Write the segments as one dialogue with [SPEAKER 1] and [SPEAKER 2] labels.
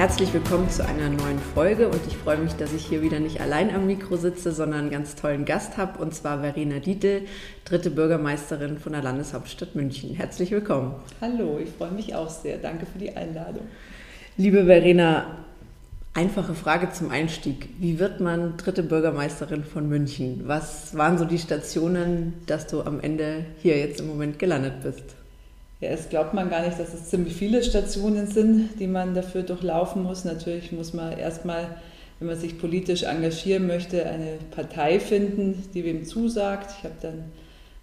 [SPEAKER 1] Herzlich willkommen zu einer neuen Folge und ich freue mich, dass ich hier wieder nicht allein am Mikro sitze, sondern einen ganz tollen Gast habe und zwar Verena Dietl, dritte Bürgermeisterin von der Landeshauptstadt München. Herzlich willkommen.
[SPEAKER 2] Hallo, ich freue mich auch sehr. Danke für die Einladung.
[SPEAKER 1] Liebe Verena, einfache Frage zum Einstieg. Wie wird man dritte Bürgermeisterin von München? Was waren so die Stationen, dass du am Ende hier jetzt im Moment gelandet bist?
[SPEAKER 2] Ja, es glaubt man gar nicht, dass es ziemlich viele Stationen sind, die man dafür durchlaufen muss. Natürlich muss man erstmal, wenn man sich politisch engagieren möchte, eine Partei finden, die wem zusagt. Ich habe dann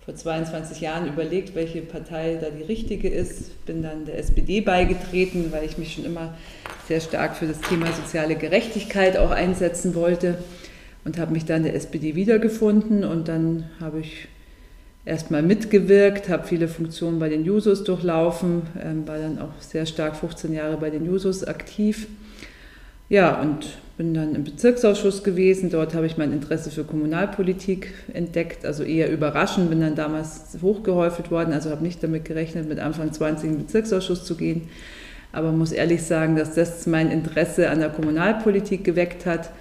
[SPEAKER 2] vor 22 Jahren überlegt, welche Partei da die richtige ist. Bin dann der SPD beigetreten, weil ich mich schon immer sehr stark für das Thema soziale Gerechtigkeit auch einsetzen wollte und habe mich dann der SPD wiedergefunden und dann habe ich erstmal mitgewirkt, habe viele Funktionen bei den Jusos durchlaufen, ähm, war dann auch sehr stark 15 Jahre bei den Jusos aktiv. Ja, und bin dann im Bezirksausschuss gewesen. Dort habe ich mein Interesse für Kommunalpolitik entdeckt, also eher überraschend, bin dann damals hochgehäufelt worden, also habe nicht damit gerechnet, mit Anfang 20 in den Bezirksausschuss zu gehen. Aber muss ehrlich sagen, dass das mein Interesse an der Kommunalpolitik geweckt hat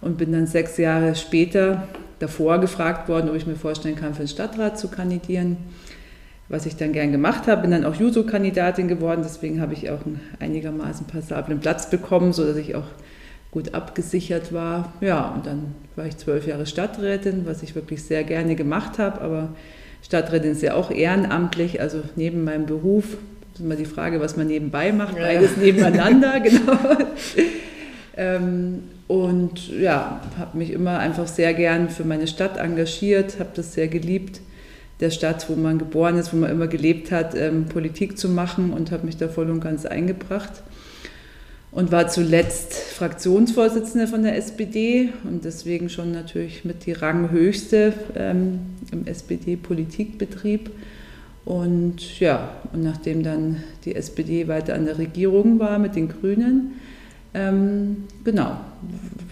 [SPEAKER 2] und bin dann sechs Jahre später davor gefragt worden, ob ich mir vorstellen kann, für den Stadtrat zu kandidieren, was ich dann gern gemacht habe. Bin dann auch Juso-Kandidatin geworden, deswegen habe ich auch einen einigermaßen passablen Platz bekommen, sodass ich auch gut abgesichert war. Ja, und dann war ich zwölf Jahre Stadträtin, was ich wirklich sehr gerne gemacht habe, aber Stadträtin ist ja auch ehrenamtlich, also neben meinem Beruf, das ist immer die Frage, was man nebenbei macht, beides ja. nebeneinander, genau. Ähm, und ja, habe mich immer einfach sehr gern für meine Stadt engagiert, habe das sehr geliebt, der Stadt, wo man geboren ist, wo man immer gelebt hat, ähm, Politik zu machen und habe mich da voll und ganz eingebracht. Und war zuletzt Fraktionsvorsitzende von der SPD und deswegen schon natürlich mit die Ranghöchste ähm, im SPD-Politikbetrieb. Und ja, und nachdem dann die SPD weiter an der Regierung war mit den Grünen, ähm, genau,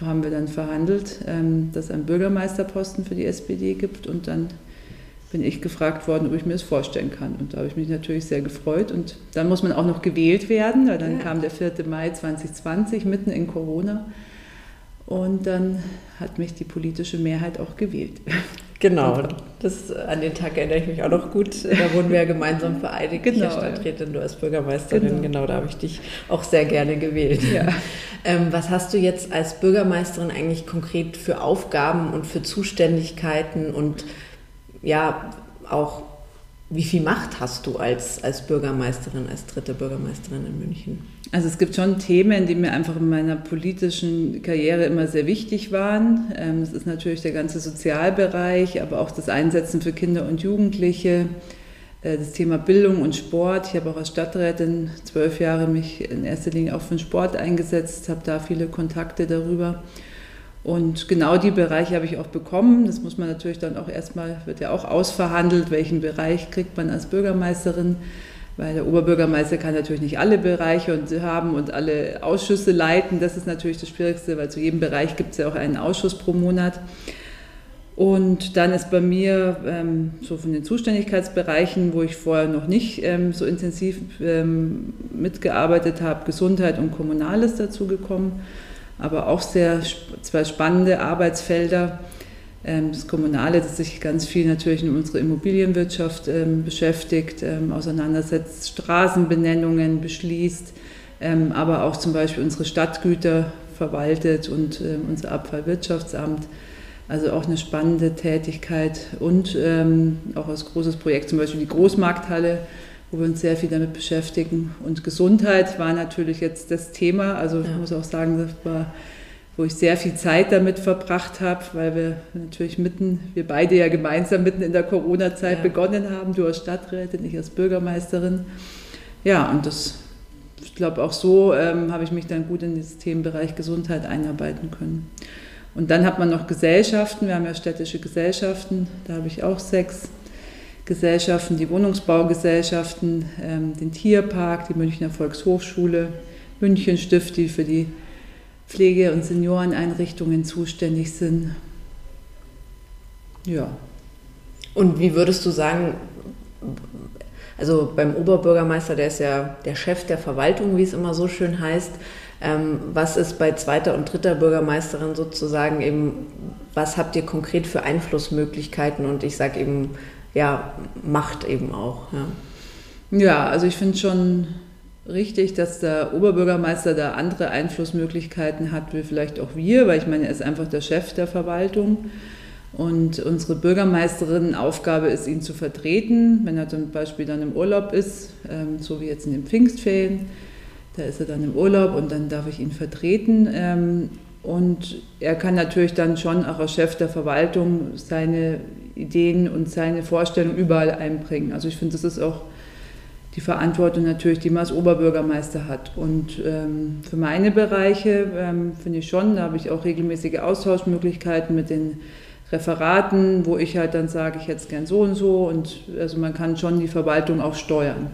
[SPEAKER 2] haben wir dann verhandelt, ähm, dass es einen Bürgermeisterposten für die SPD gibt und dann bin ich gefragt worden, ob ich mir das vorstellen kann. Und da habe ich mich natürlich sehr gefreut. Und dann muss man auch noch gewählt werden, weil dann ja. kam der 4. Mai 2020, mitten in Corona. Und dann hat mich die politische Mehrheit auch gewählt.
[SPEAKER 1] Genau, das, an den Tag erinnere ich mich auch noch gut. Da wurden wir ja gemeinsam vereidigt. Genau. Ich Stadträtin, du als Bürgermeisterin. Genau. genau, da habe ich dich auch sehr gerne gewählt. Ja. Ähm, was hast du jetzt als Bürgermeisterin eigentlich konkret für Aufgaben und für Zuständigkeiten und ja, auch wie viel Macht hast du als, als Bürgermeisterin, als dritte Bürgermeisterin in München?
[SPEAKER 2] Also es gibt schon Themen, die mir einfach in meiner politischen Karriere immer sehr wichtig waren. Ähm, das ist natürlich der ganze Sozialbereich, aber auch das Einsetzen für Kinder und Jugendliche, äh, das Thema Bildung und Sport. Ich habe auch als Stadträtin zwölf Jahre mich in erster Linie auch für den Sport eingesetzt, habe da viele Kontakte darüber. Und genau die Bereiche habe ich auch bekommen. Das muss man natürlich dann auch erstmal, wird ja auch ausverhandelt, welchen Bereich kriegt man als Bürgermeisterin. Weil der Oberbürgermeister kann natürlich nicht alle Bereiche und haben und alle Ausschüsse leiten. Das ist natürlich das Schwierigste, weil zu jedem Bereich gibt es ja auch einen Ausschuss pro Monat. Und dann ist bei mir ähm, so von den Zuständigkeitsbereichen, wo ich vorher noch nicht ähm, so intensiv ähm, mitgearbeitet habe, Gesundheit und Kommunales dazu gekommen aber auch sehr zwei spannende Arbeitsfelder. Ähm, das Kommunale, das sich ganz viel natürlich in unserer Immobilienwirtschaft ähm, beschäftigt, ähm, auseinandersetzt, Straßenbenennungen beschließt, aber auch zum Beispiel unsere Stadtgüter verwaltet und unser Abfallwirtschaftsamt. Also auch eine spannende Tätigkeit und auch als großes Projekt zum Beispiel die Großmarkthalle, wo wir uns sehr viel damit beschäftigen. Und Gesundheit war natürlich jetzt das Thema. Also ich ja. muss auch sagen, das war, wo ich sehr viel Zeit damit verbracht habe, weil wir natürlich mitten, wir beide ja gemeinsam mitten in der Corona-Zeit ja. begonnen haben, du als Stadträtin, ich als Bürgermeisterin. Ja, und das, ich glaube auch so ähm, habe ich mich dann gut in den Themenbereich Gesundheit einarbeiten können. Und dann hat man noch Gesellschaften, wir haben ja städtische Gesellschaften, da habe ich auch sechs Gesellschaften, die Wohnungsbaugesellschaften, ähm, den Tierpark, die Münchner Volkshochschule, München Stift, die für die Pflege- und Senioreneinrichtungen zuständig sind.
[SPEAKER 1] Ja. Und wie würdest du sagen, also beim Oberbürgermeister, der ist ja der Chef der Verwaltung, wie es immer so schön heißt, ähm, was ist bei zweiter und dritter Bürgermeisterin sozusagen eben, was habt ihr konkret für Einflussmöglichkeiten und ich sage eben, ja, Macht eben auch.
[SPEAKER 2] Ja, ja also ich finde schon richtig, dass der Oberbürgermeister da andere Einflussmöglichkeiten hat, wie vielleicht auch wir, weil ich meine, er ist einfach der Chef der Verwaltung. Und unsere Bürgermeisterin Aufgabe ist, ihn zu vertreten, wenn er zum Beispiel dann im Urlaub ist, ähm, so wie jetzt in den Pfingstferien da ist er dann im Urlaub und dann darf ich ihn vertreten. Und er kann natürlich dann schon auch als Chef der Verwaltung seine Ideen und seine Vorstellungen überall einbringen. Also ich finde, das ist auch die Verantwortung natürlich, die man als Oberbürgermeister hat. Und ähm, für meine Bereiche ähm, finde ich schon, da habe ich auch regelmäßige Austauschmöglichkeiten mit den Referaten, wo ich halt dann sage, ich hätte es gern so und so. Und also man kann schon die Verwaltung auch steuern.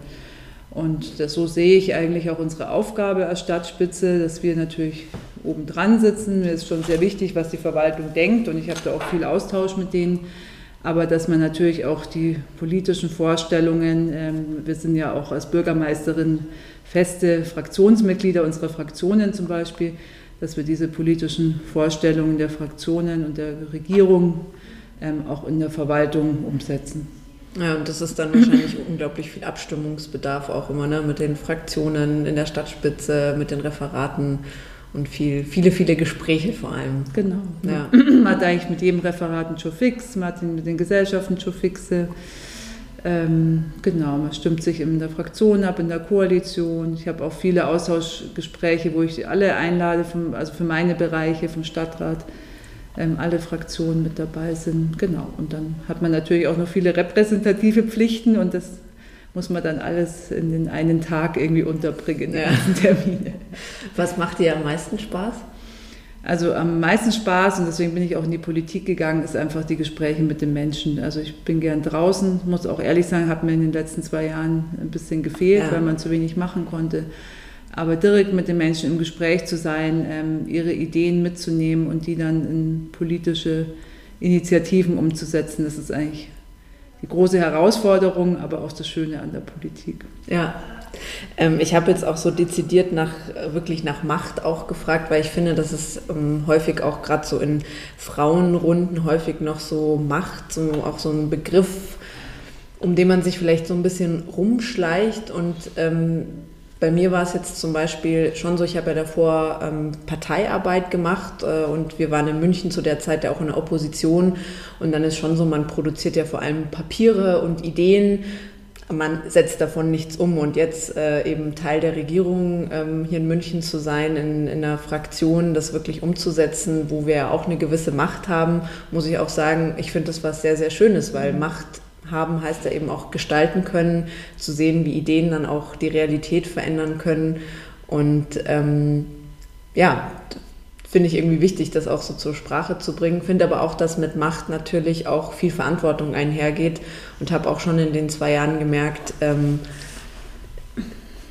[SPEAKER 2] Und das, so sehe ich eigentlich auch unsere Aufgabe als Stadtspitze, dass wir natürlich oben dran sitzen. Mir ist schon sehr wichtig, was die Verwaltung denkt und ich habe da auch viel Austausch mit denen. Aber dass man natürlich auch die politischen Vorstellungen, ähm, wir sind ja auch als Bürgermeisterin feste Fraktionsmitglieder unserer Fraktionen zum Beispiel, dass wir diese politischen Vorstellungen der Fraktionen und der Regierung ähm, auch in der Verwaltung umsetzen.
[SPEAKER 1] Ja, und das ist dann wahrscheinlich unglaublich viel Abstimmungsbedarf auch immer, ne? mit den Fraktionen in der Stadtspitze, mit den Referaten und viel, viele, viele Gespräche vor allem.
[SPEAKER 2] Genau. Ja. Man hat eigentlich mit jedem Referat einen fix, man hat mit den Gesellschaften schon fixe. Ähm, genau, man stimmt sich in der Fraktion ab, in der Koalition. Ich habe auch viele Austauschgespräche, wo ich alle einlade, vom, also für meine Bereiche vom Stadtrat ähm, alle Fraktionen mit dabei sind. Genau. Und dann hat man natürlich auch noch viele repräsentative Pflichten und das muss man dann alles in den einen Tag irgendwie unterbringen,
[SPEAKER 1] ja. Termine. Was macht dir am meisten Spaß?
[SPEAKER 2] Also am meisten Spaß, und deswegen bin ich auch in die Politik gegangen, ist einfach die Gespräche mit den Menschen. Also ich bin gern draußen, muss auch ehrlich sagen, hat mir in den letzten zwei Jahren ein bisschen gefehlt, ja. weil man zu wenig machen konnte aber direkt mit den Menschen im Gespräch zu sein, ähm, ihre Ideen mitzunehmen und die dann in politische Initiativen umzusetzen, das ist eigentlich die große Herausforderung, aber auch das Schöne an der Politik.
[SPEAKER 1] Ja. Ähm, ich habe jetzt auch so dezidiert nach wirklich nach Macht auch gefragt, weil ich finde, dass es ähm, häufig auch gerade so in Frauenrunden häufig noch so Macht, so auch so ein Begriff, um den man sich vielleicht so ein bisschen rumschleicht und ähm, bei mir war es jetzt zum Beispiel schon so, ich habe ja davor ähm, Parteiarbeit gemacht äh, und wir waren in München zu der Zeit ja auch in der Opposition. Und dann ist schon so, man produziert ja vor allem Papiere und Ideen, man setzt davon nichts um. Und jetzt äh, eben Teil der Regierung ähm, hier in München zu sein, in, in einer Fraktion das wirklich umzusetzen, wo wir ja auch eine gewisse Macht haben, muss ich auch sagen, ich finde das was sehr, sehr Schönes, weil Macht haben heißt ja eben auch gestalten können, zu sehen, wie Ideen dann auch die Realität verändern können. Und ähm, ja, finde ich irgendwie wichtig, das auch so zur Sprache zu bringen. Finde aber auch, dass mit Macht natürlich auch viel Verantwortung einhergeht und habe auch schon in den zwei Jahren gemerkt, ähm,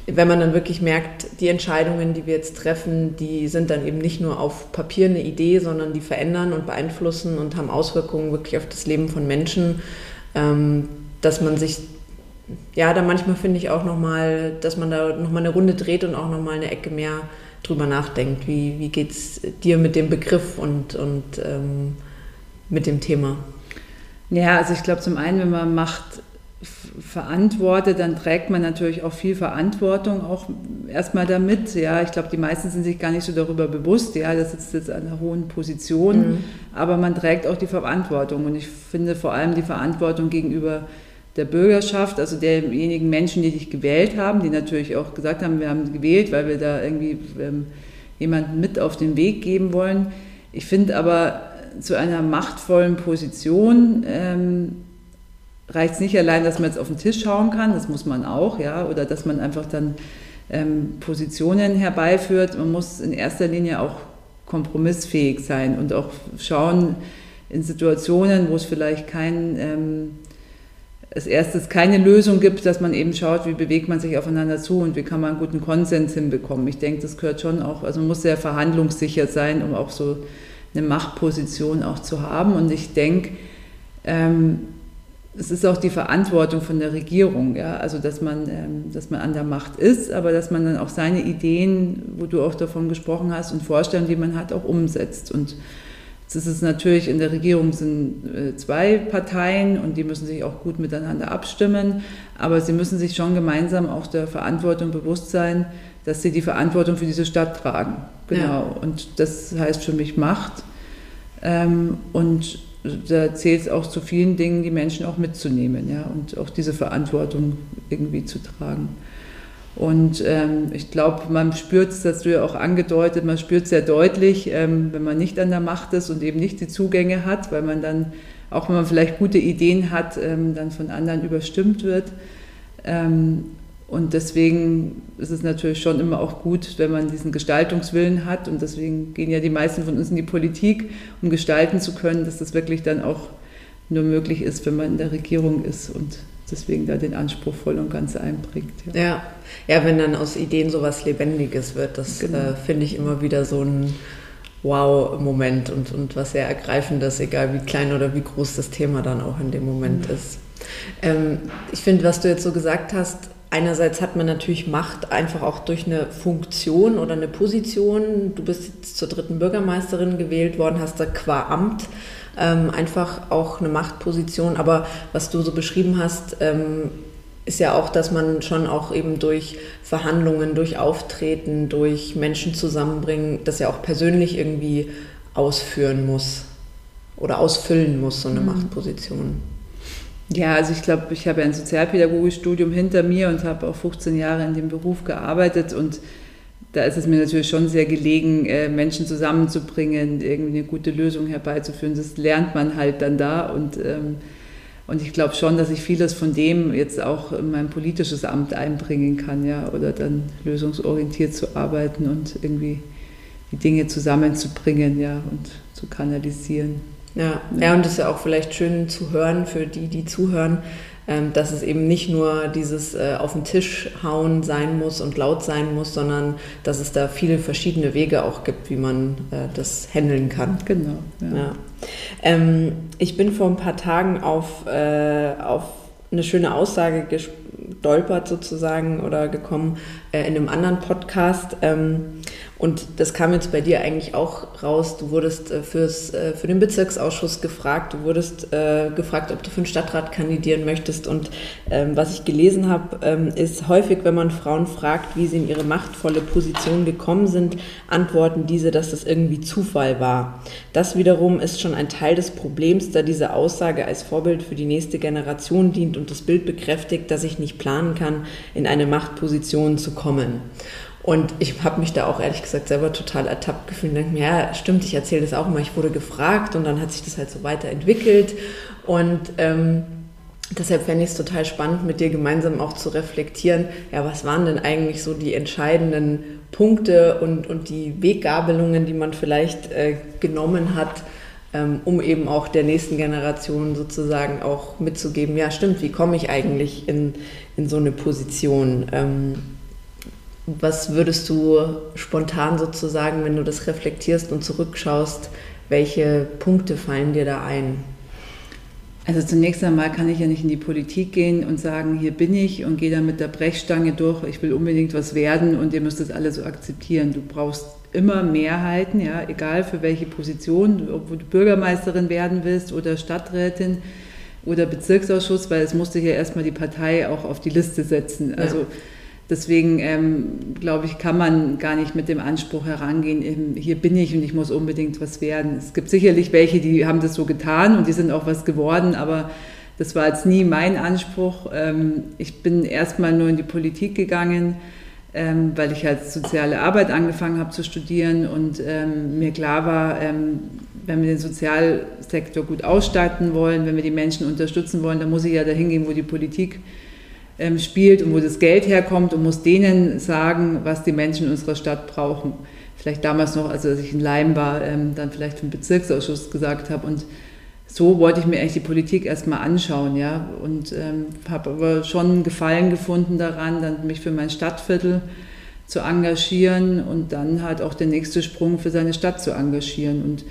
[SPEAKER 1] wenn man dann wirklich merkt, die Entscheidungen, die wir jetzt treffen, die sind dann eben nicht nur auf Papier eine Idee, sondern die verändern und beeinflussen und haben Auswirkungen wirklich auf das Leben von Menschen ähm, dass man sich, ja, da manchmal finde ich auch nochmal, dass man da nochmal eine Runde dreht und auch nochmal eine Ecke mehr drüber nachdenkt. Wie, wie geht es dir mit dem Begriff und, und ähm, mit dem Thema?
[SPEAKER 2] Ja, also ich glaube zum einen, wenn man Macht verantwortet, dann trägt man natürlich auch viel Verantwortung auch erstmal damit. Ja, ich glaube, die meisten sind sich gar nicht so darüber bewusst. Ja, das sitzt jetzt an einer hohen Position, mhm. aber man trägt auch die Verantwortung. Und ich finde vor allem die Verantwortung gegenüber der Bürgerschaft, also derjenigen Menschen, die dich gewählt haben, die natürlich auch gesagt haben, wir haben gewählt, weil wir da irgendwie ähm, jemanden mit auf den Weg geben wollen. Ich finde aber zu einer machtvollen Position ähm, reicht es nicht allein, dass man jetzt auf den Tisch schauen kann, das muss man auch, ja, oder dass man einfach dann ähm, Positionen herbeiführt. Man muss in erster Linie auch kompromissfähig sein und auch schauen in Situationen, wo es vielleicht kein, ähm, als erstes keine Lösung gibt, dass man eben schaut, wie bewegt man sich aufeinander zu und wie kann man einen guten Konsens hinbekommen. Ich denke, das gehört schon auch, also man muss sehr verhandlungssicher sein, um auch so eine Machtposition auch zu haben. Und ich denke, ähm, es ist auch die Verantwortung von der Regierung, ja, also dass man, ähm, dass man an der Macht ist, aber dass man dann auch seine Ideen, wo du auch davon gesprochen hast, und Vorstellungen, die man hat, auch umsetzt. Und es ist natürlich in der Regierung sind äh, zwei Parteien und die müssen sich auch gut miteinander abstimmen, aber sie müssen sich schon gemeinsam auch der Verantwortung bewusst sein, dass sie die Verantwortung für diese Stadt tragen. Genau. Ja. Und das heißt für mich Macht. Ähm, und da zählt es auch zu vielen Dingen, die Menschen auch mitzunehmen ja, und auch diese Verantwortung irgendwie zu tragen. Und ähm, ich glaube, man spürt es, das hast du ja auch angedeutet, man spürt es sehr deutlich, ähm, wenn man nicht an der Macht ist und eben nicht die Zugänge hat, weil man dann, auch wenn man vielleicht gute Ideen hat, ähm, dann von anderen überstimmt wird. Und deswegen ist es natürlich schon immer auch gut, wenn man diesen Gestaltungswillen hat. Und deswegen gehen ja die meisten von uns in die Politik, um gestalten zu können, dass das wirklich dann auch nur möglich ist, wenn man in der Regierung ist und deswegen da den Anspruch voll und ganz einbringt.
[SPEAKER 1] Ja, ja, ja wenn dann aus Ideen sowas Lebendiges wird, das genau. äh, finde ich immer wieder so ein Wow-Moment und, und was sehr Ergreifendes, egal wie klein oder wie groß das Thema dann auch in dem Moment mhm. ist. Ähm, ich finde, was du jetzt so gesagt hast, einerseits hat man natürlich Macht einfach auch durch eine Funktion oder eine Position. Du bist jetzt zur dritten Bürgermeisterin gewählt worden, hast da qua Amt ähm, einfach auch eine Machtposition. Aber was du so beschrieben hast, ähm, ist ja auch, dass man schon auch eben durch Verhandlungen, durch Auftreten, durch Menschen zusammenbringen, das ja auch persönlich irgendwie ausführen muss oder ausfüllen muss, so eine mhm. Machtposition.
[SPEAKER 2] Ja, also ich glaube, ich habe ein Sozialpädagogikstudium hinter mir und habe auch 15 Jahre in dem Beruf gearbeitet und da ist es mir natürlich schon sehr gelegen, äh, Menschen zusammenzubringen, irgendwie eine gute Lösung herbeizuführen. Das lernt man halt dann da und, ähm, und ich glaube schon, dass ich vieles von dem jetzt auch in mein politisches Amt einbringen kann, ja, oder dann lösungsorientiert zu arbeiten und irgendwie die Dinge zusammenzubringen, ja, und zu kanalisieren.
[SPEAKER 1] Ja, ja, und das ist ja auch vielleicht schön zu hören für die, die zuhören, ähm, dass es eben nicht nur dieses äh, auf den Tisch hauen sein muss und laut sein muss, sondern dass es da viele verschiedene Wege auch gibt, wie man äh, das handeln kann.
[SPEAKER 2] Genau.
[SPEAKER 1] Ja. ja. Ähm, ich bin vor ein paar Tagen auf, äh, auf eine schöne Aussage gestolpert sozusagen oder gekommen äh, in einem anderen Podcast. Ähm, und das kam jetzt bei dir eigentlich auch raus. Du wurdest äh, fürs, äh, für den Bezirksausschuss gefragt. Du wurdest äh, gefragt, ob du für den Stadtrat kandidieren möchtest. Und ähm, was ich gelesen habe, ähm, ist häufig, wenn man Frauen fragt, wie sie in ihre machtvolle Position gekommen sind, antworten diese, dass das irgendwie Zufall war. Das wiederum ist schon ein Teil des Problems, da diese Aussage als Vorbild für die nächste Generation dient und das Bild bekräftigt, dass ich nicht planen kann, in eine Machtposition zu kommen. Und ich habe mich da auch ehrlich gesagt selber total ertappt gefühlt und denke mir, ja, stimmt, ich erzähle das auch immer. Ich wurde gefragt und dann hat sich das halt so weiterentwickelt. Und ähm, deshalb fände ich es total spannend, mit dir gemeinsam auch zu reflektieren, ja, was waren denn eigentlich so die entscheidenden Punkte und, und die Weggabelungen, die man vielleicht äh, genommen hat, ähm, um eben auch der nächsten Generation sozusagen auch mitzugeben, ja, stimmt, wie komme ich eigentlich in, in so eine Position? Ähm, was würdest du spontan sozusagen, wenn du das reflektierst und zurückschaust, welche Punkte fallen dir da ein?
[SPEAKER 2] Also zunächst einmal kann ich ja nicht in die Politik gehen und sagen, hier bin ich und gehe da mit der Brechstange durch, ich will unbedingt was werden und ihr müsst das alle so akzeptieren. Du brauchst immer Mehrheiten, ja, egal für welche Position, ob du Bürgermeisterin werden willst oder Stadträtin oder Bezirksausschuss, weil es musste ja erstmal die Partei auch auf die Liste setzen. Also ja. Deswegen ähm, glaube ich, kann man gar nicht mit dem Anspruch herangehen, hier bin ich und ich muss unbedingt was werden. Es gibt sicherlich welche, die haben das so getan und die sind auch was geworden, aber das war jetzt nie mein Anspruch. Ähm, ich bin erstmal nur in die Politik gegangen, ähm, weil ich halt soziale Arbeit angefangen habe zu studieren und ähm, mir klar war, wenn wir den Sozialsektor gut ausstatten wollen, wenn wir die Menschen unterstützen wollen, dann muss ich ja dahin gehen, wo die Politik spielt und wo das Geld herkommt und muss denen sagen, was die Menschen in unserer Stadt brauchen. Vielleicht damals noch, also als ich in Leim war, dann vielleicht vom Bezirksausschuss gesagt habe und so wollte ich mir eigentlich die Politik erstmal anschauen, ja, und ähm, habe aber schon Gefallen gefunden daran, dann mich für mein Stadtviertel zu engagieren und dann halt auch der nächste Sprung für seine Stadt zu engagieren. Und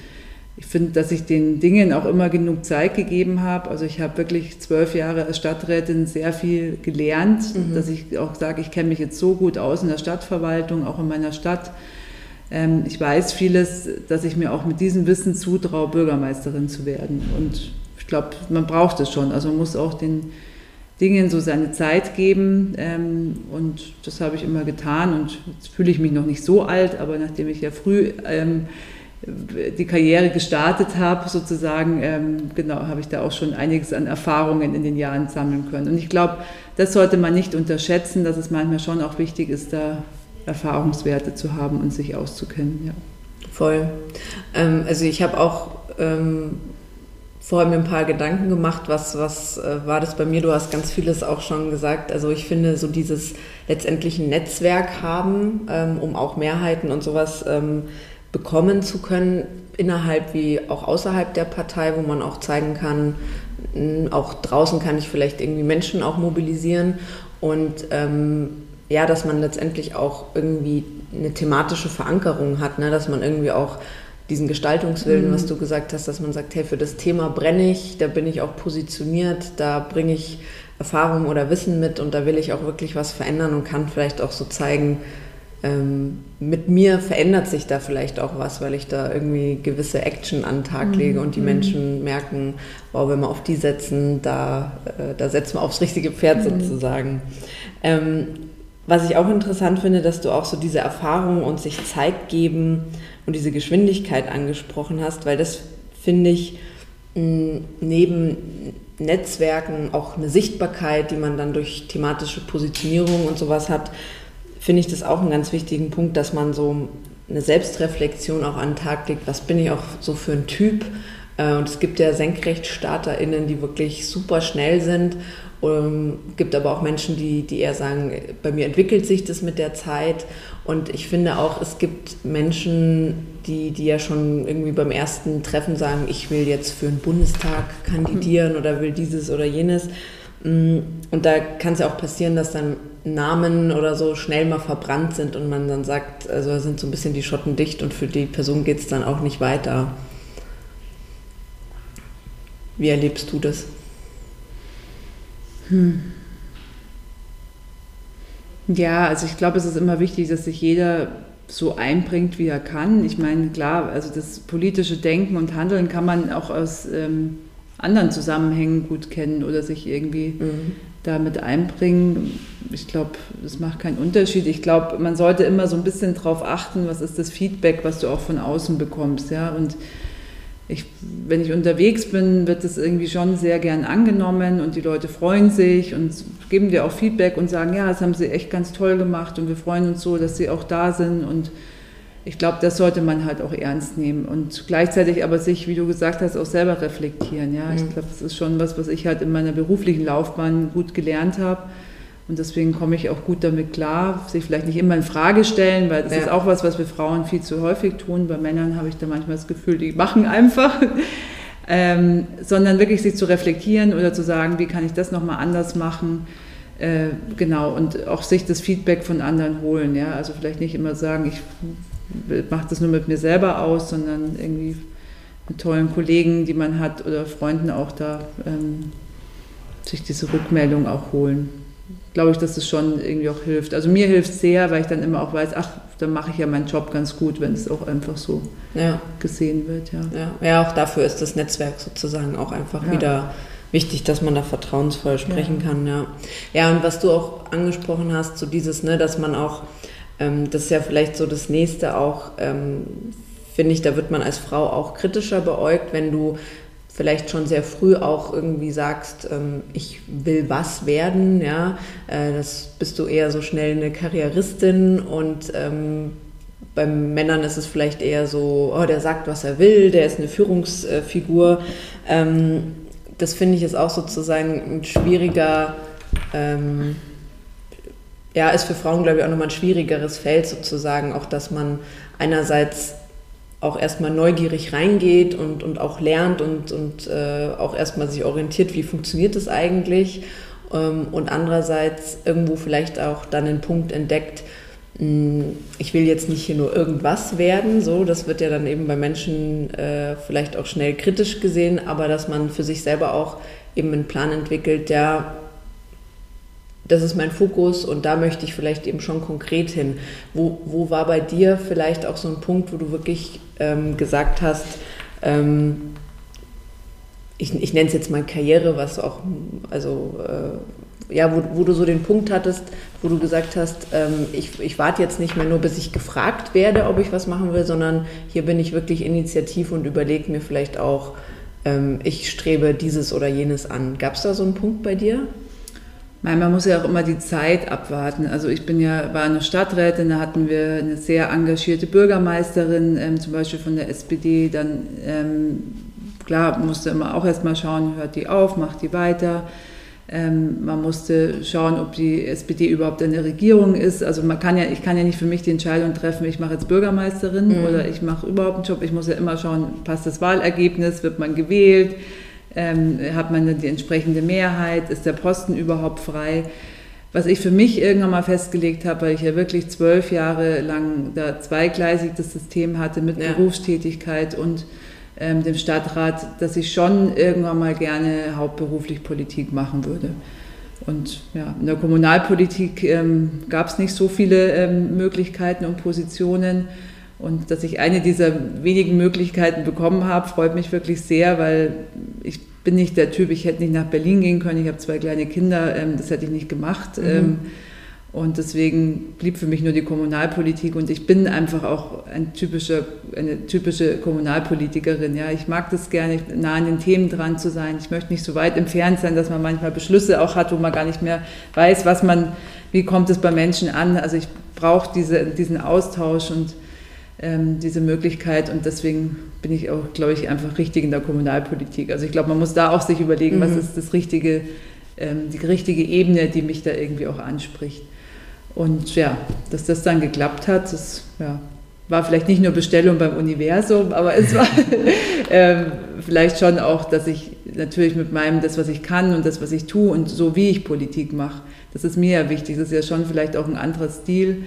[SPEAKER 2] ich finde, dass ich den Dingen auch immer genug Zeit gegeben habe. Also ich habe wirklich zwölf Jahre als Stadträtin sehr viel gelernt, mhm. dass ich auch sage, ich kenne mich jetzt so gut aus in der Stadtverwaltung, auch in meiner Stadt ähm, ich weiß vieles, dass ich mir auch mit diesem Wissen zutraue, Bürgermeisterin zu werden. Und ich glaube, man braucht es schon. Also man muss auch den Dingen so seine Zeit geben. Ähm, und das habe ich immer getan. Und jetzt fühle ich mich noch nicht so alt, aber nachdem ich ja früh ähm, die Karriere gestartet habe, sozusagen, genau, habe ich da auch schon einiges an Erfahrungen in den Jahren sammeln können. Und ich glaube, das sollte man nicht unterschätzen, dass es manchmal schon auch wichtig ist, da Erfahrungswerte zu haben und sich auszukennen. Ja.
[SPEAKER 1] Voll. Ähm, also ich habe auch ähm, vorher mir ein paar Gedanken gemacht, was, was äh, war das bei mir? Du hast ganz vieles auch schon gesagt. Also ich finde so dieses letztendlich ein Netzwerk haben, ähm, um auch Mehrheiten und sowas ähm, bekommen zu können, innerhalb wie auch außerhalb der Partei, wo man auch zeigen kann, auch draußen kann ich vielleicht irgendwie Menschen auch mobilisieren und ähm, ja, dass man letztendlich auch irgendwie eine thematische Verankerung hat, ne? dass man irgendwie auch diesen Gestaltungswillen, mhm. was du gesagt hast, dass man sagt, hey, für das Thema brenne ich, da bin ich auch positioniert, da bringe ich Erfahrung oder Wissen mit und da will ich auch wirklich was verändern und kann vielleicht auch so zeigen, ähm, mit mir verändert sich da vielleicht auch was, weil ich da irgendwie gewisse Action an den Tag mhm. lege und die mhm. Menschen merken, wow, wenn wir auf die setzen, da, äh, da setzen wir aufs richtige Pferd mhm. sozusagen. Ähm, was ich auch interessant finde, dass du auch so diese Erfahrung und sich Zeit geben und diese Geschwindigkeit angesprochen hast, weil das finde ich neben Netzwerken auch eine Sichtbarkeit, die man dann durch thematische Positionierung und sowas hat, finde ich das auch einen ganz wichtigen Punkt, dass man so eine Selbstreflexion auch an den Tag legt. Was bin ich auch so für ein Typ? Äh, und es gibt ja SenkrechtstarterInnen, die wirklich super schnell sind ähm, gibt aber auch Menschen, die, die eher sagen, bei mir entwickelt sich das mit der Zeit. Und ich finde auch, es gibt Menschen, die, die ja schon irgendwie beim ersten Treffen sagen, ich will jetzt für den Bundestag kandidieren oder will dieses oder jenes. Mm, und da kann es ja auch passieren, dass dann Namen oder so schnell mal verbrannt sind und man dann sagt, also da sind so ein bisschen die Schotten dicht und für die Person geht es dann auch nicht weiter. Wie erlebst du das?
[SPEAKER 2] Hm. Ja, also ich glaube, es ist immer wichtig, dass sich jeder so einbringt, wie er kann. Ich meine, klar, also das politische Denken und Handeln kann man auch aus ähm, anderen Zusammenhängen gut kennen oder sich irgendwie mhm. damit einbringen. Ich glaube, das macht keinen Unterschied. Ich glaube, man sollte immer so ein bisschen darauf achten, was ist das Feedback, was du auch von außen bekommst, ja, und ich, wenn ich unterwegs bin, wird das irgendwie schon sehr gern angenommen und die Leute freuen sich und geben dir auch Feedback und sagen, ja, das haben sie echt ganz toll gemacht und wir freuen uns so, dass sie auch da sind und ich glaube, das sollte man halt auch ernst nehmen und gleichzeitig aber sich, wie du gesagt hast, auch selber reflektieren. Ja, ich mhm. glaube, das ist schon was, was ich halt in meiner beruflichen Laufbahn gut gelernt habe und deswegen komme ich auch gut damit klar, sich vielleicht nicht immer in Frage stellen, weil das ja. ist auch was, was wir Frauen viel zu häufig tun. Bei Männern habe ich da manchmal das Gefühl, die machen einfach. ähm, sondern wirklich sich zu reflektieren oder zu sagen, wie kann ich das nochmal anders machen. Äh, genau, und auch sich das Feedback von anderen holen. Ja? Also vielleicht nicht immer sagen, ich mache das nur mit mir selber aus, sondern irgendwie mit tollen Kollegen, die man hat oder Freunden auch da ähm, sich diese Rückmeldung auch holen glaube ich, dass es schon irgendwie auch hilft. Also mir hilft es sehr, weil ich dann immer auch weiß, ach, dann mache ich ja meinen Job ganz gut, wenn es auch einfach so ja. gesehen wird. Ja.
[SPEAKER 1] ja. Ja. auch dafür ist das Netzwerk sozusagen auch einfach ja. wieder wichtig, dass man da vertrauensvoll sprechen kann, ja. Ja, und was du auch angesprochen hast, so dieses, ne, dass man auch, ähm, das ist ja vielleicht so das nächste auch, ähm, finde ich, da wird man als Frau auch kritischer beäugt, wenn du vielleicht schon sehr früh auch irgendwie sagst, ähm, ich will was werden, ja, äh, das bist du eher so schnell eine Karrieristin und ähm, bei Männern ist es vielleicht eher so, oh, der sagt, was er will, der ist eine Führungsfigur. Ähm, das finde ich ist auch sozusagen ein schwieriger, ähm, ja, ist für Frauen, glaube ich, auch nochmal ein schwierigeres Feld sozusagen, auch dass man einerseits auch erstmal neugierig reingeht und, und auch lernt und, und äh, auch erstmal sich orientiert, wie funktioniert das eigentlich ähm, und andererseits irgendwo vielleicht auch dann den Punkt entdeckt, mh, hm, ich will jetzt nicht hier nur irgendwas werden, so, das wird ja dann eben bei Menschen äh, vielleicht auch schnell kritisch gesehen, aber dass man für sich selber auch eben einen Plan entwickelt, der das ist mein Fokus und da möchte ich vielleicht eben schon konkret hin. Wo, wo war bei dir vielleicht auch so ein Punkt, wo du wirklich ähm, gesagt hast, ähm, ich, ich nenne es jetzt mal Karriere, was auch, also äh, ja, wo, wo du so den Punkt hattest, wo du gesagt hast, ähm, ich, ich warte jetzt nicht mehr nur, bis ich gefragt werde, ob ich was machen will, sondern hier bin ich wirklich initiativ und überlege mir vielleicht auch, ähm, ich strebe dieses oder jenes an. Gab es da so einen Punkt bei dir?
[SPEAKER 2] Man muss ja auch immer die Zeit abwarten. Also ich bin ja, war eine Stadträtin, da hatten wir eine sehr engagierte Bürgermeisterin, ähm, zum Beispiel von der SPD. Dann, ähm, klar, musste immer auch erstmal schauen, hört die auf, macht die weiter. Ähm, man musste schauen, ob die SPD überhaupt eine Regierung ist. Also man kann ja, ich kann ja nicht für mich die Entscheidung treffen, ich mache jetzt Bürgermeisterin mhm. oder ich mache überhaupt einen Job. Ich muss ja immer schauen, passt das Wahlergebnis, wird man gewählt ähm, hat man die entsprechende Mehrheit? Ist der Posten überhaupt frei? Was ich für mich irgendwann mal festgelegt habe, weil ich ja wirklich zwölf Jahre lang da zweigleisig das System hatte mit ja. Berufstätigkeit und ähm, dem Stadtrat, dass ich schon irgendwann mal gerne hauptberuflich Politik machen würde. Und ja, in der Kommunalpolitik ähm, gab es nicht so viele ähm, Möglichkeiten und Positionen. Und dass ich eine dieser wenigen Möglichkeiten bekommen habe, freut mich wirklich sehr, weil ich bin nicht der Typ, ich hätte nicht nach Berlin gehen können, ich habe zwei kleine Kinder, ähm, das hätte ich nicht gemacht. Mhm. Ähm, und deswegen blieb für mich nur die Kommunalpolitik und ich bin einfach auch ein typischer, eine typische Kommunalpolitikerin. Ja, ich mag das gerne, nah an den Themen dran zu sein. Ich möchte nicht so weit entfernt sein, dass man manchmal Beschlüsse auch hat, wo man gar nicht mehr weiß, was man, wie kommt es bei Menschen an. Also ich brauche diese, diesen Austausch und ähm, diese Möglichkeit und deswegen bin ich auch, glaube ich, einfach richtig in der Kommunalpolitik. Also ich glaube, man muss da auch sich überlegen, mhm. was ist das richtige, ähm, die richtige Ebene, die mich da irgendwie auch anspricht. Und ja, dass das dann geklappt hat, das ja, war vielleicht nicht nur Bestellung beim Universum, aber es war ähm, vielleicht schon auch, dass ich natürlich mit meinem, das, was ich kann und das, was ich tue und so wie ich Politik mache, das ist mir ja wichtig. Das ist ja schon vielleicht auch ein anderer Stil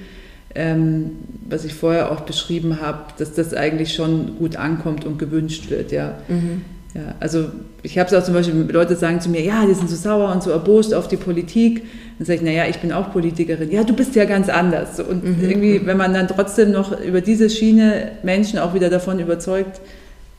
[SPEAKER 2] ähm, was ich vorher auch beschrieben habe, dass das eigentlich schon gut ankommt und gewünscht wird, ja. Mhm. ja also ich habe es auch zum Beispiel, Leute sagen zu mir, ja, die sind so sauer und so erbost auf die Politik. Dann sage ich, naja, ich bin auch Politikerin. Ja, du bist ja ganz anders. Und mhm. irgendwie, wenn man dann trotzdem noch über diese Schiene Menschen auch wieder davon überzeugt,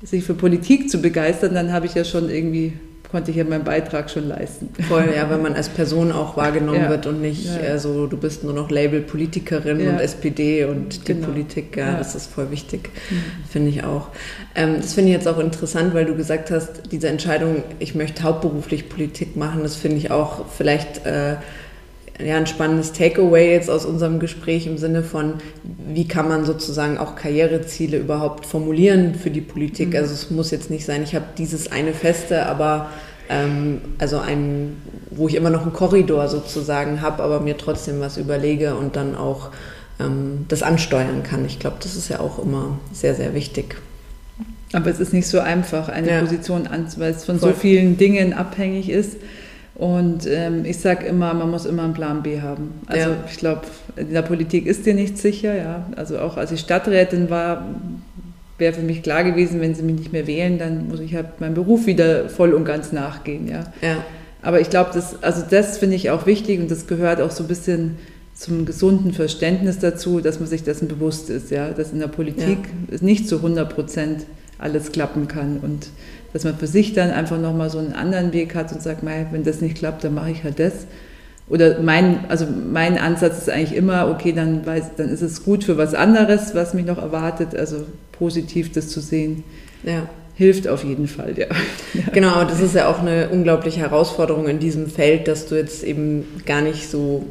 [SPEAKER 2] sich für Politik zu begeistern, dann habe ich ja schon irgendwie konnte ich ja meinen Beitrag schon leisten.
[SPEAKER 1] Voll, ja, wenn man als Person auch wahrgenommen ja. wird und nicht ja. äh, so, du bist nur noch Label-Politikerin und SPD und die genau. Politik, ja, das ist voll wichtig, mhm. finde ich auch. Ähm, das finde ich jetzt auch interessant, weil du gesagt hast, diese Entscheidung, ich möchte hauptberuflich Politik machen, das finde ich auch vielleicht äh, ja, ein spannendes Takeaway jetzt aus unserem Gespräch im Sinne von, wie kann man sozusagen auch Karriereziele überhaupt formulieren für die Politik. Mhm. Also es muss jetzt nicht sein, ich habe dieses eine Feste, aber ähm, also ein, wo ich immer noch einen Korridor sozusagen habe, aber mir trotzdem was überlege und dann auch ähm, das ansteuern kann. Ich glaube, das ist ja auch immer sehr, sehr wichtig.
[SPEAKER 2] Aber es ist nicht so einfach, eine ja. Position anzuweisen, weil es von Voll. so vielen Dingen abhängig ist. Und ähm, ich sage immer, man muss immer einen Plan B haben. Also ja. ich glaube, in der Politik ist dir nicht sicher. Ja? Also auch als ich Stadträtin war, wäre für mich klar gewesen, wenn sie mich nicht mehr wählen, dann muss ich halt meinem Beruf wieder voll und ganz nachgehen. Ja. ja. Aber ich glaube, das, also das finde ich auch wichtig und das gehört auch so ein bisschen zum gesunden Verständnis dazu, dass man sich dessen bewusst ist, ja, dass in der Politik ja. nicht zu 100 Prozent alles klappen kann und dass man für sich dann einfach nochmal so einen anderen Weg hat und sagt, wenn das nicht klappt, dann mache ich halt das. Oder mein, also mein Ansatz ist eigentlich immer, okay, dann, weiß, dann ist es gut für was anderes, was mich noch erwartet, also positiv das zu sehen. Ja hilft auf jeden Fall, ja.
[SPEAKER 1] Genau, das ist ja auch eine unglaubliche Herausforderung in diesem Feld, dass du jetzt eben gar nicht so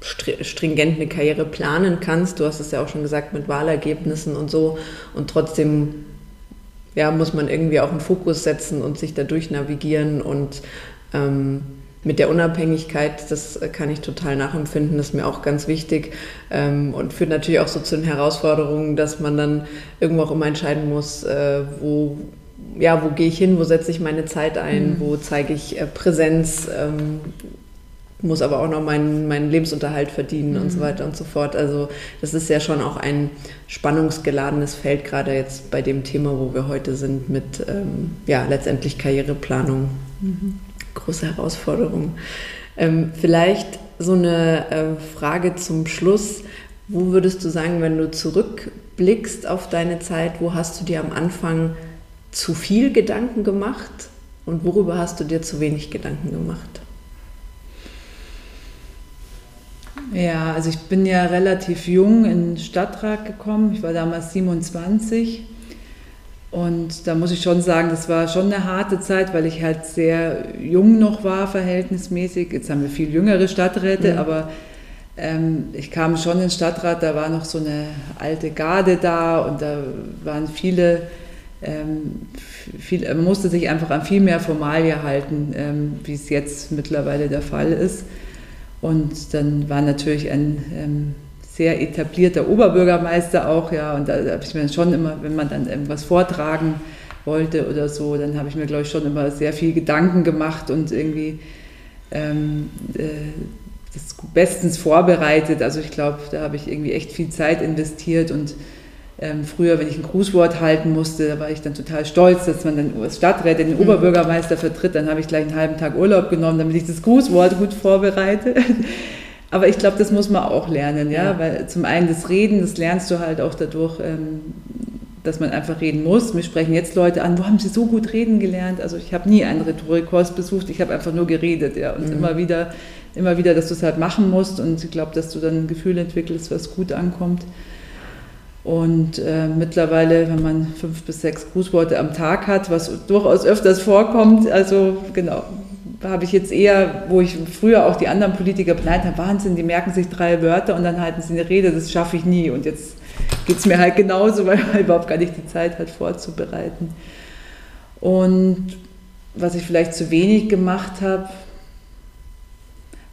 [SPEAKER 1] stringent eine Karriere planen kannst. Du hast es ja auch schon gesagt mit Wahlergebnissen und so. Und trotzdem ja, muss man irgendwie auch einen Fokus setzen und sich dadurch navigieren und ähm, mit der Unabhängigkeit, das kann ich total nachempfinden, das ist mir auch ganz wichtig ähm, und führt natürlich auch so zu den Herausforderungen, dass man dann irgendwo auch immer entscheiden muss, äh, wo, ja, wo gehe ich hin, wo setze ich meine Zeit ein, mhm. wo zeige ich äh, Präsenz, ähm, muss aber auch noch meinen, meinen Lebensunterhalt verdienen mhm. und so mhm. weiter und so fort. Also das ist ja schon auch ein spannungsgeladenes Feld, gerade jetzt bei dem Thema, wo wir heute sind, mit ähm, ja, letztendlich Karriereplanung. Mhm. Große Herausforderung. Ähm, vielleicht so eine äh, Frage zum Schluss. Wo würdest du sagen, wenn du zurückblickst auf deine Zeit, wo hast du dir am Anfang zu viel Gedanken gemacht und worüber hast du dir zu wenig Gedanken gemacht?
[SPEAKER 2] Ja, also ich bin ja relativ jung in den Stadtrat gekommen. Ich war damals 27. Und da muss ich schon sagen, das war schon eine harte Zeit, weil ich halt sehr jung noch war, verhältnismäßig. Jetzt haben wir viel jüngere Stadträte, mhm. aber ähm, ich kam schon in den Stadtrat, da war noch so eine alte Garde da und da waren viele ähm, viel, man musste sich einfach an viel mehr Formalie halten, ähm, wie es jetzt mittlerweile der Fall ist. Und dann war natürlich ein ähm, sehr etablierter Oberbürgermeister auch, ja, und da, habe ich mir schon immer, wenn man dann irgendwas vortragen wollte oder so, dann habe ich mir, glaube ich, schon immer sehr viel Gedanken gemacht und irgendwie ähm, äh, das bestens vorbereitet. Also ich glaube, da habe ich irgendwie echt viel Zeit investiert und ähm, früher, wenn ich ein Grußwort halten musste, da war ich dann total stolz, dass man dann als Stadträte den mhm. Oberbürgermeister vertritt. Dann habe ich gleich einen halben Tag Urlaub genommen, damit ich das Grußwort gut vorbereite. Aber ich glaube, das muss man auch lernen, ja? ja? weil zum einen das Reden, das lernst du halt auch dadurch, ähm, dass man einfach reden muss. Mir sprechen jetzt Leute an, wo haben sie so gut reden gelernt? Also ich habe nie einen Rhetorikkurs besucht, ich habe einfach nur geredet, ja, und mhm. immer wieder, immer wieder, dass du es halt machen musst und ich glaube, dass du dann ein Gefühl entwickelst, was gut ankommt. Und äh, mittlerweile, wenn man fünf bis sechs Grußworte am Tag hat, was durchaus öfters vorkommt, also genau, habe ich jetzt eher, wo ich früher auch die anderen Politiker beneidet habe, Wahnsinn, die merken sich drei Wörter und dann halten sie eine Rede, das schaffe ich nie. Und jetzt geht es mir halt genauso, weil man überhaupt gar nicht die Zeit hat vorzubereiten. Und was ich vielleicht zu wenig gemacht habe,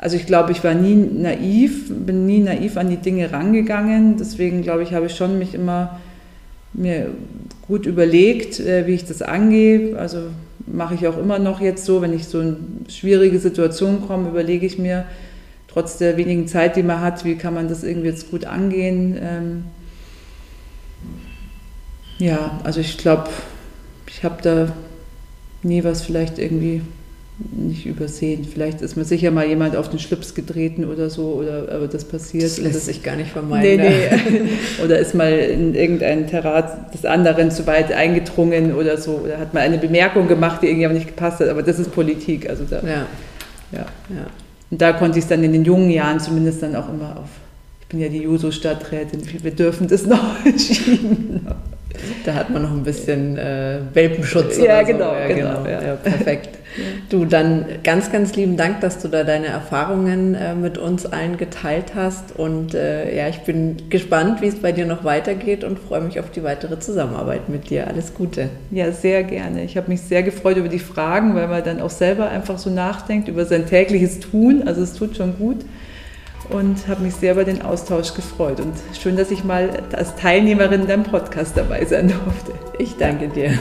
[SPEAKER 2] also ich glaube, ich war nie naiv, bin nie naiv an die Dinge rangegangen. Deswegen glaube ich, habe ich schon mich immer mir gut überlegt, äh, wie ich das angehe. Also mache ich auch immer noch jetzt so, wenn ich so in schwierige Situationen komme, überlege ich mir, trotz der wenigen Zeit, die man hat, wie kann man das irgendwie jetzt gut angehen. Ähm ja, also ich glaube, ich habe da nie was vielleicht irgendwie nicht übersehen. Vielleicht ist mir sicher mal jemand auf den Schlips getreten oder so, oder aber das passiert. Das
[SPEAKER 1] lässt sich gar nicht vermeiden.
[SPEAKER 2] Nee, nee. oder ist mal in irgendein Terrat des anderen zu weit eingedrungen oder so, oder hat mal eine Bemerkung gemacht, die irgendwie nicht gepasst hat. Aber das ist Politik. Also da, ja. Ja. ja. Und da konnte ich es dann in den jungen Jahren zumindest dann auch immer auf. Ich bin ja die Juso-Stadträtin, wir dürfen das noch schieben.
[SPEAKER 1] Da hat man noch ein bisschen äh, Welpenschutz.
[SPEAKER 2] Ja, genau, so. ja,
[SPEAKER 1] genau. genau. Ja, ja, perfekt. Du, dann ganz, ganz lieben Dank, dass du da deine Erfahrungen äh, mit uns allen geteilt hast. Und äh, ja, ich bin gespannt, wie es bei dir noch weitergeht und freue mich auf die weitere Zusammenarbeit mit dir. Alles Gute.
[SPEAKER 2] Ja, sehr gerne. Ich habe mich sehr gefreut über die Fragen, weil man dann auch selber einfach so nachdenkt über sein tägliches Tun. Also es tut schon gut und habe mich sehr über den Austausch gefreut. Und schön, dass ich mal als Teilnehmerin in deinem Podcast dabei sein durfte.
[SPEAKER 1] Ich danke dir.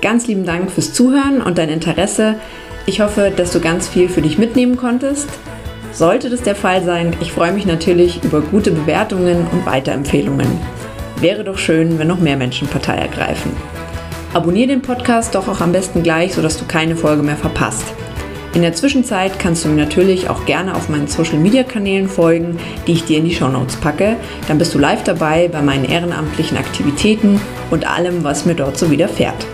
[SPEAKER 1] Ganz lieben Dank fürs Zuhören und dein Interesse. Ich hoffe, dass du ganz viel für dich mitnehmen konntest. Sollte das der Fall sein, ich freue mich natürlich über gute Bewertungen und Weiterempfehlungen. Wäre doch schön, wenn noch mehr Menschen Partei ergreifen. Abonnier den Podcast doch auch am besten gleich, sodass du keine Folge mehr verpasst. In der Zwischenzeit kannst du mir natürlich auch gerne auf meinen Social-Media-Kanälen folgen, die ich dir in die Shownotes packe. Dann bist du live dabei bei meinen ehrenamtlichen Aktivitäten und allem, was mir dort so widerfährt.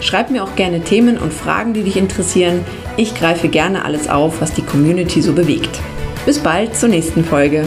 [SPEAKER 1] Schreib mir auch gerne Themen und Fragen, die dich interessieren. Ich greife gerne alles auf, was die Community so bewegt. Bis bald zur nächsten Folge.